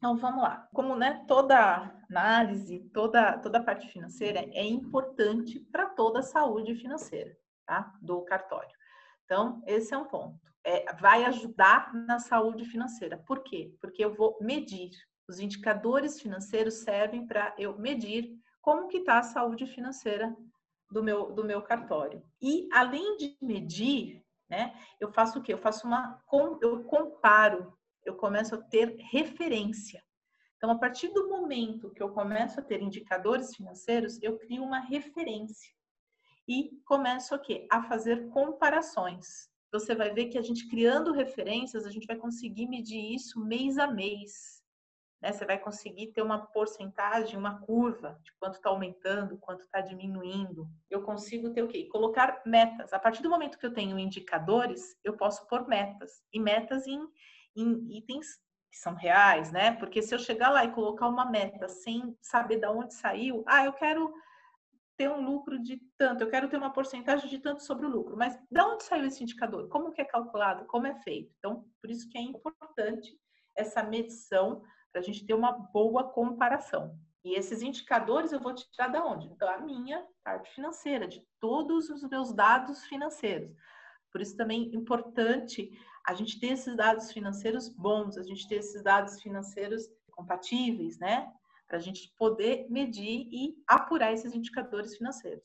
Então vamos lá. Como né, toda análise, toda, toda parte financeira é importante para toda a saúde financeira tá? do cartório. Então, esse é um ponto. É, vai ajudar na saúde financeira. Por quê? Porque eu vou medir. Os indicadores financeiros servem para eu medir como que está a saúde financeira do meu, do meu cartório. E além de medir, né, eu faço o quê? Eu faço uma, eu comparo, eu começo a ter referência. Então, a partir do momento que eu começo a ter indicadores financeiros, eu crio uma referência e começo o quê? A fazer comparações. Você vai ver que a gente criando referências, a gente vai conseguir medir isso mês a mês né? Você vai conseguir ter uma porcentagem, uma curva de quanto está aumentando, quanto está diminuindo. Eu consigo ter o quê? Colocar metas. A partir do momento que eu tenho indicadores, eu posso pôr metas. E metas em, em itens que são reais, né? Porque se eu chegar lá e colocar uma meta sem saber de onde saiu, ah, eu quero ter um lucro de tanto, eu quero ter uma porcentagem de tanto sobre o lucro, mas de onde saiu esse indicador? Como que é calculado? Como é feito? Então, por isso que é importante essa medição para a gente ter uma boa comparação. E esses indicadores eu vou tirar da onde? Da minha parte financeira, de todos os meus dados financeiros. Por isso também é importante a gente ter esses dados financeiros bons, a gente ter esses dados financeiros compatíveis, né? Para a gente poder medir e apurar esses indicadores financeiros.